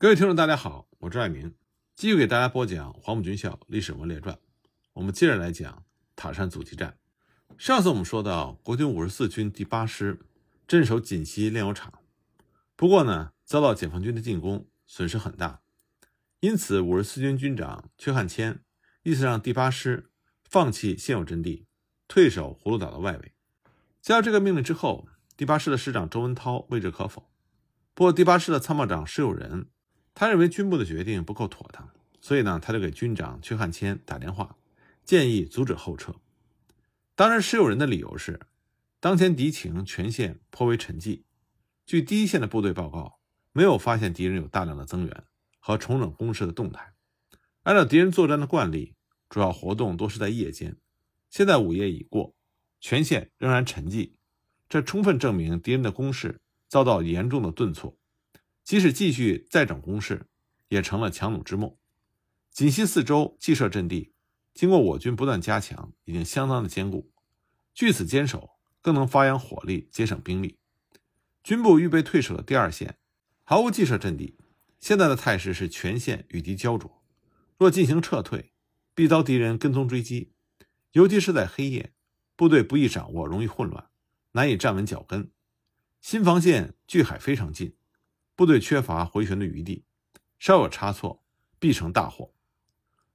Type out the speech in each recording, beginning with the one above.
各位听众，大家好，我是爱民，继续给大家播讲黄埔军校历史文列传。我们接着来讲塔山阻击战。上次我们说到，国军五十四军第八师镇守锦西炼油厂，不过呢，遭到解放军的进攻，损失很大。因此，五十四军军长阙汉骞意思让第八师放弃现有阵地，退守葫芦岛的外围。接到这个命令之后，第八师的师长周文涛未置可否。不过，第八师的参谋长石友仁。他认为军部的决定不够妥当，所以呢，他就给军长阙汉骞打电话，建议阻止后撤。当然，施友仁的理由是，当前敌情全线颇为沉寂，据第一线的部队报告，没有发现敌人有大量的增援和重整攻势的动态。按照敌人作战的惯例，主要活动都是在夜间。现在午夜已过，全线仍然沉寂，这充分证明敌人的攻势遭到严重的顿挫。即使继续再整攻势，也成了强弩之末。锦西四周既设阵地，经过我军不断加强，已经相当的坚固。据此坚守，更能发扬火力，节省兵力。军部预备退守的第二线，毫无既设阵地。现在的态势是全线与敌焦灼，若进行撤退，必遭敌人跟踪追击。尤其是在黑夜，部队不易掌握，容易混乱，难以站稳脚跟。新防线距海非常近。部队缺乏回旋的余地，稍有差错必成大祸。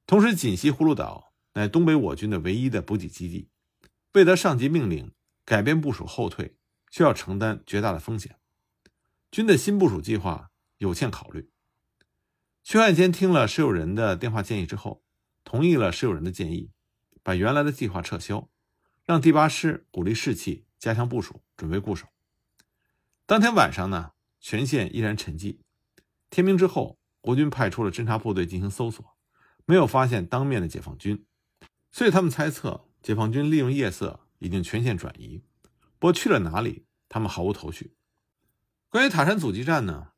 同时，锦西葫芦岛乃东北我军的唯一的补给基地，未得上级命令改变部署后退，需要承担绝大的风险。军的新部署计划有欠考虑。薛汉先听了石友仁的电话建议之后，同意了石友仁的建议，把原来的计划撤销，让第八师鼓励士气，加强部署，准备固守。当天晚上呢？全线依然沉寂。天明之后，国军派出了侦察部队进行搜索，没有发现当面的解放军，所以他们猜测解放军利用夜色已经全线转移。不过去了哪里，他们毫无头绪。关于塔山阻击战呢？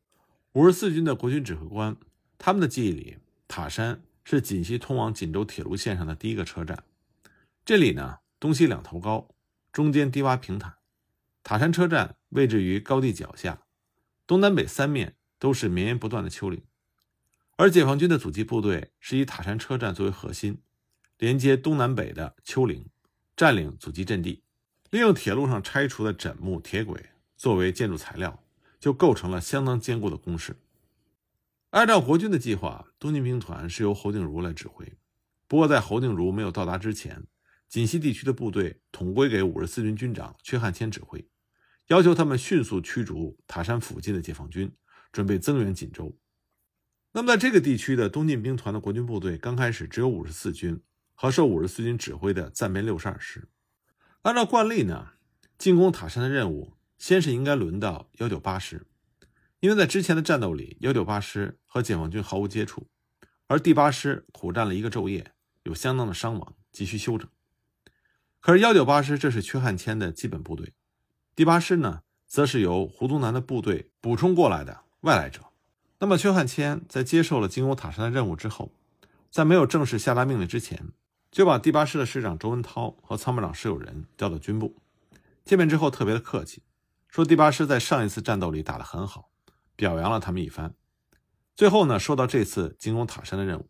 五十四军的国军指挥官，他们的记忆里，塔山是锦西通往锦州铁路线上的第一个车站。这里呢，东西两头高，中间低洼平坦。塔山车站位置于高地脚下。东南北三面都是绵延不断的丘陵，而解放军的阻击部队是以塔山车站作为核心，连接东南北的丘陵，占领阻击阵地，利用铁路上拆除的枕木铁轨作为建筑材料，就构成了相当坚固的工事。按照国军的计划，东进兵团是由侯定茹来指挥，不过在侯定茹没有到达之前，锦西地区的部队统归给五十四军军长阙汉骞指挥。要求他们迅速驱逐塔山附近的解放军，准备增援锦州。那么，在这个地区的东进兵团的国军部队刚开始只有五十四军和受五十四军指挥的暂编六十二师。按照惯例呢，进攻塔山的任务先是应该轮到幺九八师，因为在之前的战斗里，幺九八师和解放军毫无接触，而第八师苦战了一个昼夜，有相当的伤亡，急需休整。可是幺九八师这是缺汉骞的基本部队。第八师呢，则是由胡宗南的部队补充过来的外来者。那么，薛汉骞在接受了进攻塔山的任务之后，在没有正式下达命令之前，就把第八师的师长周文涛和参谋长石友仁调到军部。见面之后，特别的客气，说第八师在上一次战斗里打得很好，表扬了他们一番。最后呢，说到这次进攻塔山的任务，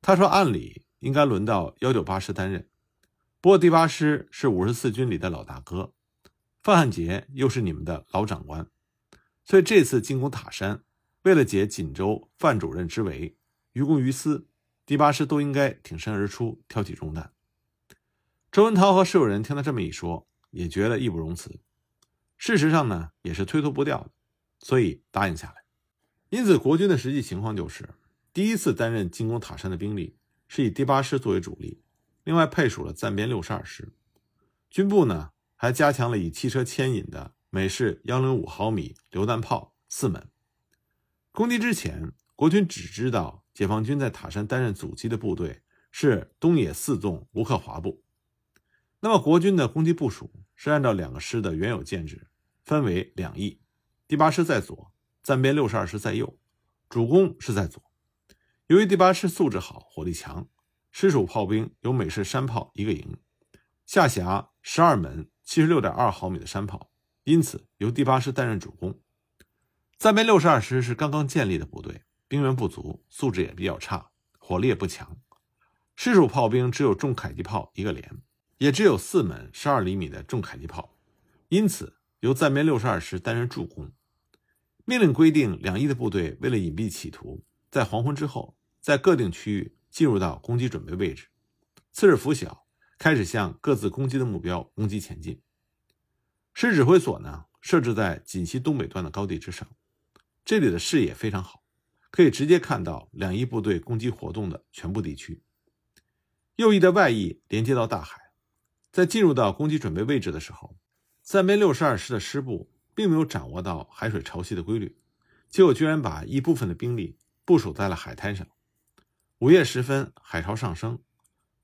他说按理应该轮到幺九八师担任，不过第八师是五十四军里的老大哥。范汉杰又是你们的老长官，所以这次进攻塔山，为了解锦州范主任之围，于公于私，第八师都应该挺身而出，挑起重担。周文涛和施友仁听他这么一说，也觉得义不容辞。事实上呢，也是推脱不掉的，所以答应下来。因此，国军的实际情况就是，第一次担任进攻塔山的兵力是以第八师作为主力，另外配属了暂编六十二师。军部呢？还加强了以汽车牵引的美式幺零五毫米榴弹炮四门。攻击之前，国军只知道解放军在塔山担任阻击的部队是东野四纵吴克华部。那么，国军的攻击部署是按照两个师的原有建制，分为两翼，第八师在左，暂编六十二师在右，主攻是在左。由于第八师素质好，火力强，师属炮兵有美式山炮一个营，下辖十二门。七十六点二毫米的山炮，因此由第八师担任主攻。暂编六十二师是刚刚建立的部队，兵员不足，素质也比较差，火力也不强。师属炮兵只有重迫击炮一个连，也只有四门十二厘米的重迫击炮，因此由暂编六十二师担任助攻。命令规定，两翼的部队为了隐蔽企图，在黄昏之后，在各定区域进入到攻击准备位置。次日拂晓，开始向各自攻击的目标攻击前进。师指挥所呢，设置在锦西东北端的高地之上，这里的视野非常好。可以直接看到两翼部队攻击活动的全部地区。右翼的外翼连接到大海，在进入到攻击准备位置的时候，三编六十二师的师部并没有掌握到海水潮汐的规律，结果居然把一部分的兵力部署在了海滩上。午夜时分，海潮上升，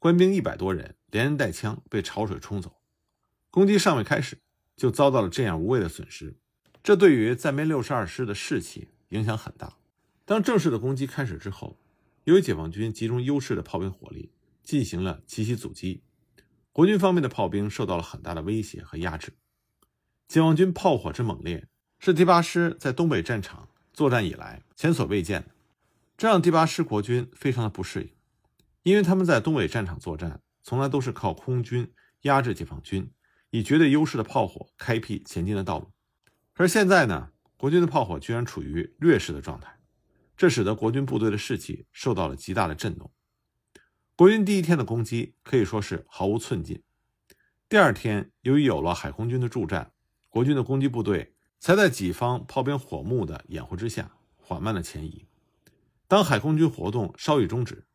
官兵一百多人连人带枪被潮水冲走，攻击尚未开始就遭到了这样无谓的损失，这对于暂编六十二师的士气影响很大。当正式的攻击开始之后，由于解放军集中优势的炮兵火力进行了奇袭阻击，国军方面的炮兵受到了很大的威胁和压制。解放军炮火之猛烈是第八师在东北战场作战以来前所未见的，这让第八师国军非常的不适应，因为他们在东北战场作战从来都是靠空军压制解放军，以绝对优势的炮火开辟前进的道路，可是现在呢，国军的炮火居然处于劣势的状态。这使得国军部队的士气受到了极大的震动。国军第一天的攻击可以说是毫无寸进。第二天，由于有了海空军的助战，国军的攻击部队才在己方炮兵火幕的掩护之下缓慢的前移。当海空军活动稍一终止，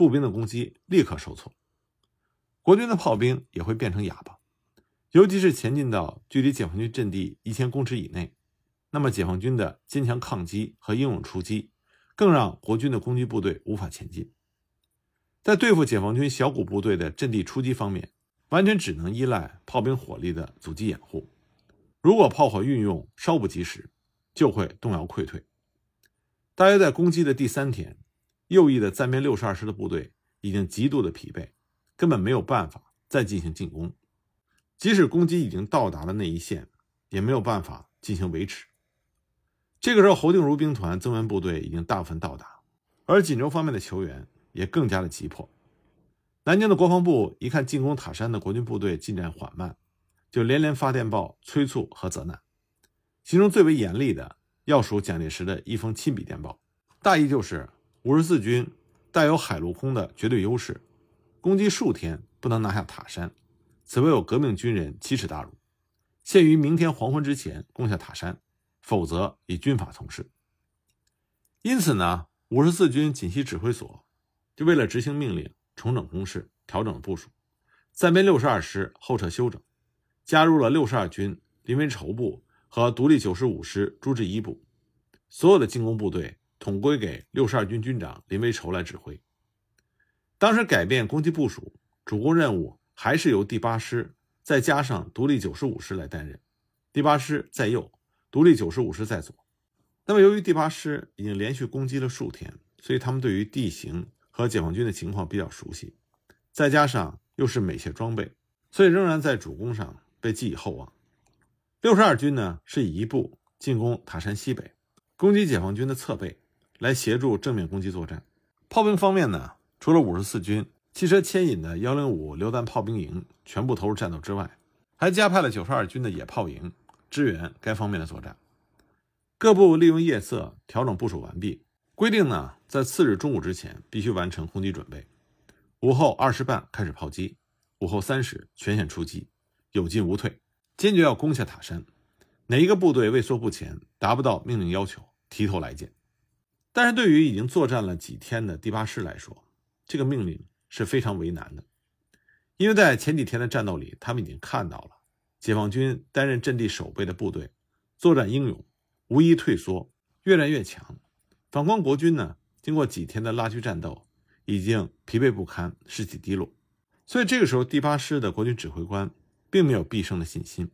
步兵的攻击立刻受挫，国军的炮兵也会变成哑巴，尤其是前进到距离解放军阵地一千公尺以内，那么解放军的坚强抗击和英勇出击。更让国军的攻击部队无法前进，在对付解放军小股部队的阵地出击方面，完全只能依赖炮兵火力的阻击掩护。如果炮火运用稍不及时，就会动摇溃退。大约在攻击的第三天，右翼的暂编六十二师的部队已经极度的疲惫，根本没有办法再进行进攻。即使攻击已经到达了那一线，也没有办法进行维持。这个时候，侯定茹兵团增援部队已经大部分到达，而锦州方面的求援也更加的急迫。南京的国防部一看进攻塔山的国军部队进展缓慢，就连连发电报催促和责难。其中最为严厉的，要数蒋介石的一封亲笔电报，大意就是五十四军带有海陆空的绝对优势，攻击数天不能拿下塔山，此为有革命军人奇耻大辱，限于明天黄昏之前攻下塔山。否则以军法从事。因此呢，五十四军锦西指挥所就为了执行命令，重整攻势，调整了部署，暂编六十二师后撤休整，加入了六十二军林维筹部和独立九十五师朱志一部，所有的进攻部队统归给六十二军军长林维筹来指挥。当时改变攻击部署，主攻任务还是由第八师再加上独立九十五师来担任，第八师在右。独立九十五师在左，那么由于第八师已经连续攻击了数天，所以他们对于地形和解放军的情况比较熟悉，再加上又是美械装备，所以仍然在主攻上被寄以厚望。六十二军呢是以一部进攻塔山西北，攻击解放军的侧背，来协助正面攻击作战。炮兵方面呢，除了五十四军汽车牵引的幺零五榴弹炮兵营全部投入战斗之外，还加派了九十二军的野炮营。支援该方面的作战，各部利用夜色调整部署完毕。规定呢，在次日中午之前必须完成攻击准备。午后二时半开始炮击，午后三时全线出击，有进无退，坚决要攻下塔山。哪一个部队畏缩不前，达不到命令要求，提头来见。但是对于已经作战了几天的第八师来说，这个命令是非常为难的，因为在前几天的战斗里，他们已经看到了。解放军担任阵地守备的部队，作战英勇，无一退缩，越战越强。反观国军呢，经过几天的拉锯战斗，已经疲惫不堪，士气低落。所以这个时候，第八师的国军指挥官并没有必胜的信心。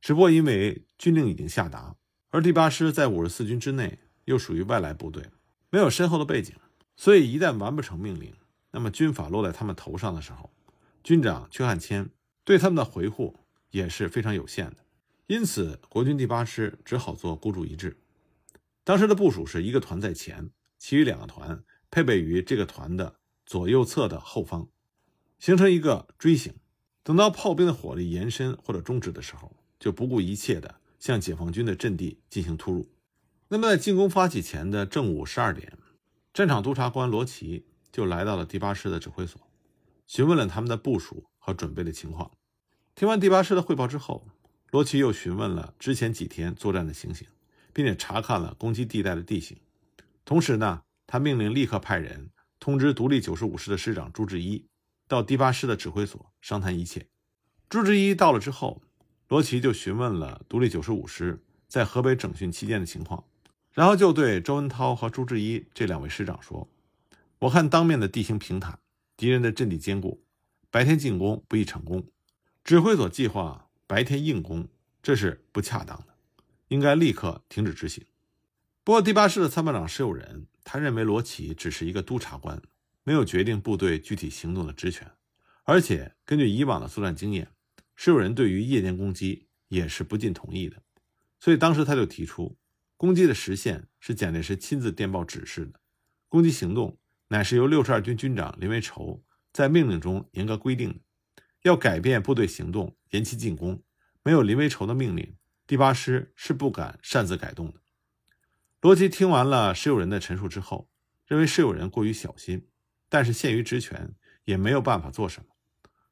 只不过因为军令已经下达，而第八师在五十四军之内又属于外来部队，没有深厚的背景，所以一旦完不成命令，那么军法落在他们头上的时候，军长邱汉谦对他们的回护。也是非常有限的，因此国军第八师只好做孤注一掷。当时的部署是一个团在前，其余两个团配备于这个团的左右侧的后方，形成一个锥形。等到炮兵的火力延伸或者终止的时候，就不顾一切地向解放军的阵地进行突入。那么，在进攻发起前的正午十二点，战场督察官罗奇就来到了第八师的指挥所，询问了他们的部署和准备的情况。听完第八师的汇报之后，罗奇又询问了之前几天作战的情形，并且查看了攻击地带的地形。同时呢，他命令立刻派人通知独立九十五师的师长朱志一。到第八师的指挥所商谈一切。朱志一到了之后，罗奇就询问了独立九十五师在河北整训期间的情况，然后就对周文涛和朱志一这两位师长说：“我看当面的地形平坦，敌人的阵地坚固，白天进攻不易成功。指挥所计划白天硬攻，这是不恰当的，应该立刻停止执行。”不过，第八师的参谋长石友仁他认为罗奇只是一个督察官。没有决定部队具体行动的职权，而且根据以往的作战经验，石友人对于夜间攻击也是不尽同意的，所以当时他就提出，攻击的实现是蒋介石亲自电报指示的，攻击行动乃是由六十二军军长林维筹在命令中严格规定的，要改变部队行动，延期进攻，没有林维筹的命令，第八师是不敢擅自改动的。罗奇听完了石友人的陈述之后，认为石友人过于小心。但是限于职权，也没有办法做什么。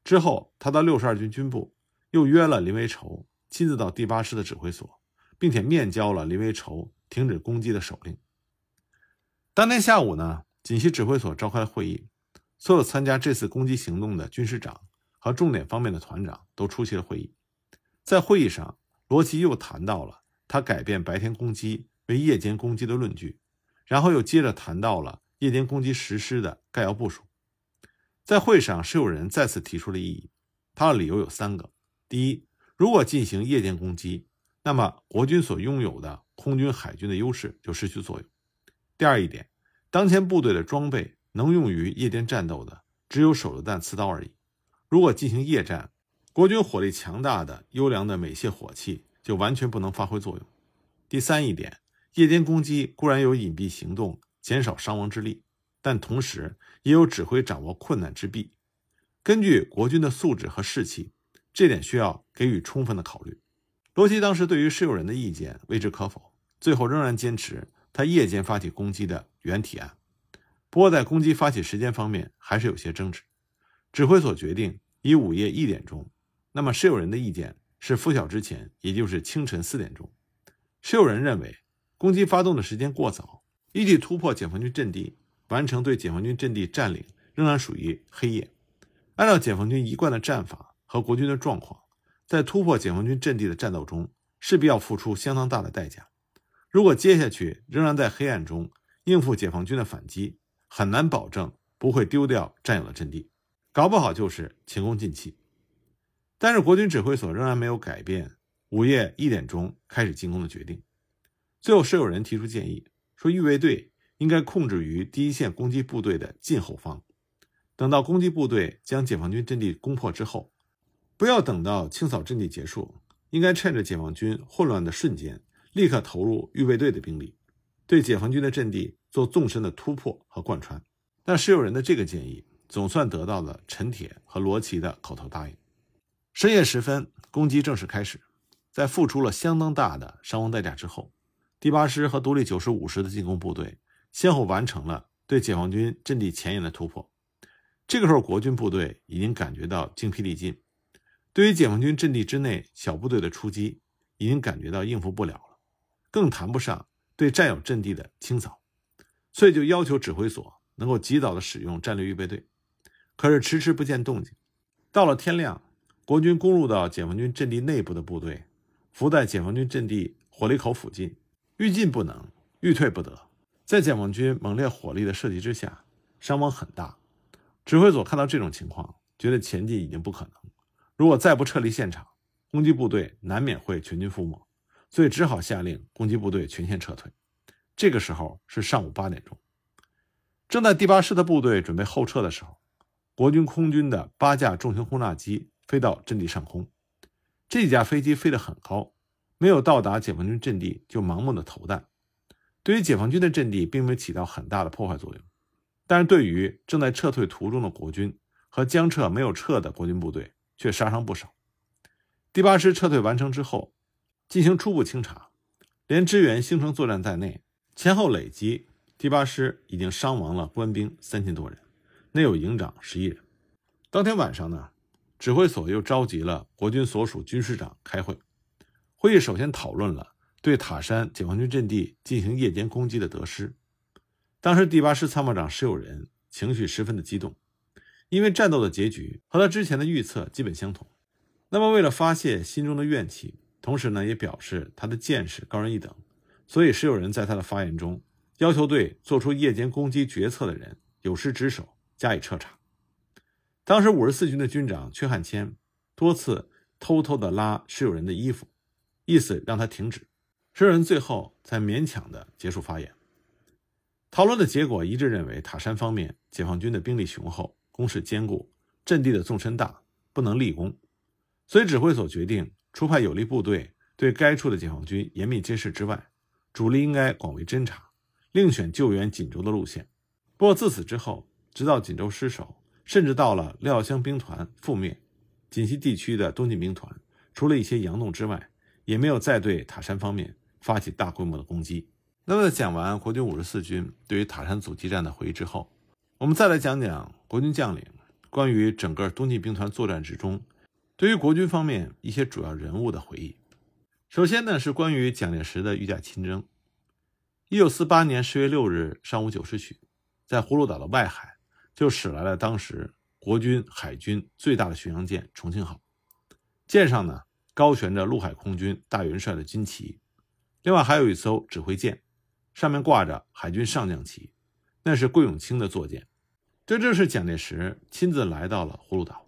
之后，他到六十二军军部，又约了林维筹，亲自到第八师的指挥所，并且面交了林维筹停止攻击的手令。当天下午呢，锦西指挥所召开了会议，所有参加这次攻击行动的军师长和重点方面的团长都出席了会议。在会议上，罗奇又谈到了他改变白天攻击为夜间攻击的论据，然后又接着谈到了。夜间攻击实施的概要部署，在会上，是有人再次提出了异议。他的理由有三个：第一，如果进行夜间攻击，那么国军所拥有的空军、海军的优势就失去作用；第二一点，当前部队的装备能用于夜间战斗的只有手榴弹、刺刀而已。如果进行夜战，国军火力强大的优良的美械火器就完全不能发挥作用。第三一点，夜间攻击固然有隐蔽行动。减少伤亡之力，但同时也有指挥掌握困难之弊。根据国军的素质和士气，这点需要给予充分的考虑。罗奇当时对于石友人的意见未知可否，最后仍然坚持他夜间发起攻击的原提案。不过在攻击发起时间方面还是有些争执。指挥所决定以午夜一点钟，那么石友人的意见是拂晓之前，也就是清晨四点钟。石友人认为攻击发动的时间过早。预计突破解放军阵地，完成对解放军阵地占领，仍然属于黑夜。按照解放军一贯的战法和国军的状况，在突破解放军阵地的战斗中，势必要付出相当大的代价。如果接下去仍然在黑暗中应付解放军的反击，很难保证不会丢掉占有的阵地，搞不好就是前功尽弃。但是国军指挥所仍然没有改变午夜一点钟开始进攻的决定。最后，是有人提出建议。说预备队应该控制于第一线攻击部队的近后方，等到攻击部队将解放军阵地攻破之后，不要等到清扫阵地结束，应该趁着解放军混乱的瞬间，立刻投入预备队的兵力，对解放军的阵地做纵深的突破和贯穿。但石友人的这个建议总算得到了陈铁和罗奇的口头答应。深夜时分，攻击正式开始，在付出了相当大的伤亡代价之后。第八师和独立九十五师的进攻部队先后完成了对解放军阵地前沿的突破。这个时候，国军部队已经感觉到精疲力尽，对于解放军阵地之内小部队的出击，已经感觉到应付不了了，更谈不上对占有阵地的清扫，所以就要求指挥所能够及早的使用战略预备队。可是迟迟不见动静。到了天亮，国军攻入到解放军阵地内部的部队，伏在解放军阵地火力口附近。欲进不能，欲退不得，在解放军猛烈火力的射击之下，伤亡很大。指挥所看到这种情况，觉得前进已经不可能。如果再不撤离现场，攻击部队难免会全军覆没，所以只好下令攻击部队全线撤退。这个时候是上午八点钟，正在第八师的部队准备后撤的时候，国军空军的八架重型轰炸机飞到阵地上空，这架飞机飞得很高。没有到达解放军阵地就盲目的投弹，对于解放军的阵地并没有起到很大的破坏作用，但是对于正在撤退途中的国军和将撤没有撤的国军部队却杀伤不少。第八师撤退完成之后，进行初步清查，连支援兴城作战在内，前后累计第八师已经伤亡了官兵三千多人，内有营长十一人。当天晚上呢，指挥所又召集了国军所属军师长开会，会议首先讨论了。对塔山解放军阵地进行夜间攻击的得失，当时第八师参谋长石友仁情绪十分的激动，因为战斗的结局和他之前的预测基本相同。那么，为了发泄心中的怨气，同时呢，也表示他的见识高人一等，所以石友人在他的发言中要求对做出夜间攻击决策的人有失职守，加以彻查。当时五十四军的军长阙汉谦多次偷偷的拉石友仁的衣服，意思让他停止。石友仁最后才勉强的结束发言。讨论的结果一致认为，塔山方面解放军的兵力雄厚，攻势坚固，阵地的纵深大，不能立功，所以指挥所决定出派有力部队对该处的解放军严密监视之外，主力应该广为侦察，另选救援锦州的路线。不过自此之后，直到锦州失守，甚至到了廖湘兵团覆灭，锦西地区的东进兵团除了一些佯动之外，也没有再对塔山方面。发起大规模的攻击。那么，讲完国军五十四军对于塔山阻击战的回忆之后，我们再来讲讲国军将领关于整个东进兵团作战之中，对于国军方面一些主要人物的回忆。首先呢，是关于蒋介石的御驾亲征。一九四八年十月六日上午九时许，在葫芦岛的外海就驶来了当时国军海军最大的巡洋舰“重庆号”，舰上呢高悬着陆海空军大元帅的军旗。另外还有一艘指挥舰，上面挂着海军上将旗，那是桂永清的坐舰。这正是蒋介石亲自来到了葫芦岛。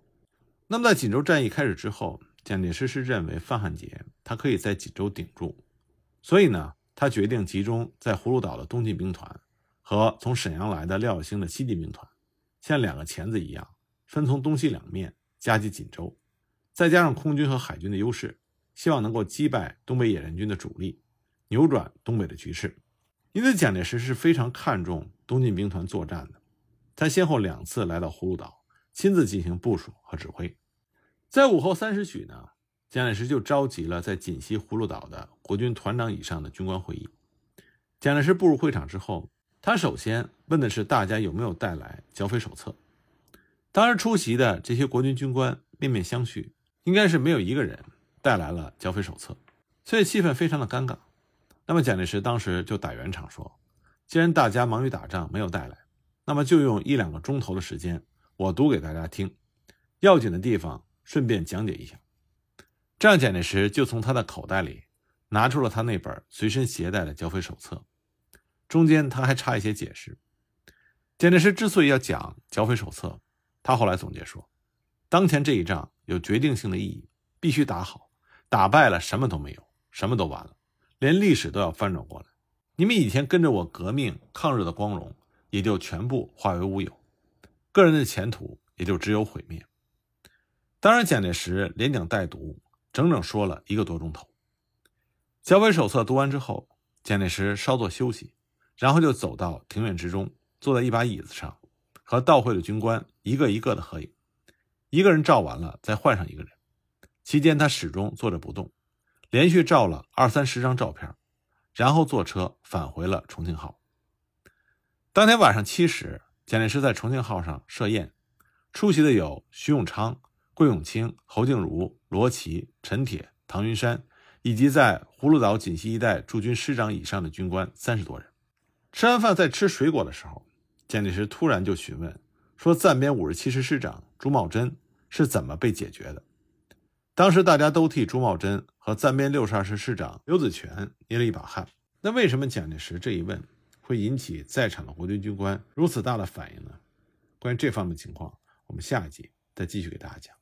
那么在锦州战役开始之后，蒋介石是认为范汉杰他可以在锦州顶住，所以呢，他决定集中在葫芦岛的东进兵团和从沈阳来的廖耀星的西进兵团，像两个钳子一样，分从东西两面夹击锦州，再加上空军和海军的优势，希望能够击败东北野战军的主力。扭转东北的局势，因此蒋介石是非常看重东进兵团作战的。他先后两次来到葫芦岛，亲自进行部署和指挥。在午后三时许呢，蒋介石就召集了在锦西葫芦岛的国军团长以上的军官会议。蒋介石步入会场之后，他首先问的是大家有没有带来剿匪手册。当时出席的这些国军军官面面相觑，应该是没有一个人带来了剿匪手册，所以气氛非常的尴尬。那么蒋介石当时就打圆场说：“既然大家忙于打仗没有带来，那么就用一两个钟头的时间，我读给大家听，要紧的地方顺便讲解一下。”这样，蒋介石就从他的口袋里拿出了他那本随身携带的剿匪手册，中间他还差一些解释。蒋介石之所以要讲剿匪手册，他后来总结说：“当前这一仗有决定性的意义，必须打好，打败了什么都没有，什么都完了。”连历史都要翻转过来，你们以前跟着我革命抗日的光荣也就全部化为乌有，个人的前途也就只有毁灭。当然，蒋介石连讲带读，整整说了一个多钟头。剿匪手册读完之后，蒋介石稍作休息，然后就走到庭院之中，坐在一把椅子上，和到会的军官一个一个的合影，一个人照完了再换上一个人，期间他始终坐着不动。连续照了二三十张照片，然后坐车返回了重庆号。当天晚上七时，蒋介石在重庆号上设宴，出席的有徐永昌、桂永清、侯静茹、罗奇、陈铁、唐云山，以及在葫芦岛锦西一带驻军师长以上的军官三十多人。吃完饭，在吃水果的时候，蒋介石突然就询问说：“暂编五十七师师长朱茂贞是怎么被解决的？”当时大家都替朱茂贞和暂编六十二师师长刘子全捏了一把汗。那为什么蒋介石这一问会引起在场的国军军官如此大的反应呢？关于这方面的情况，我们下一集再继续给大家讲。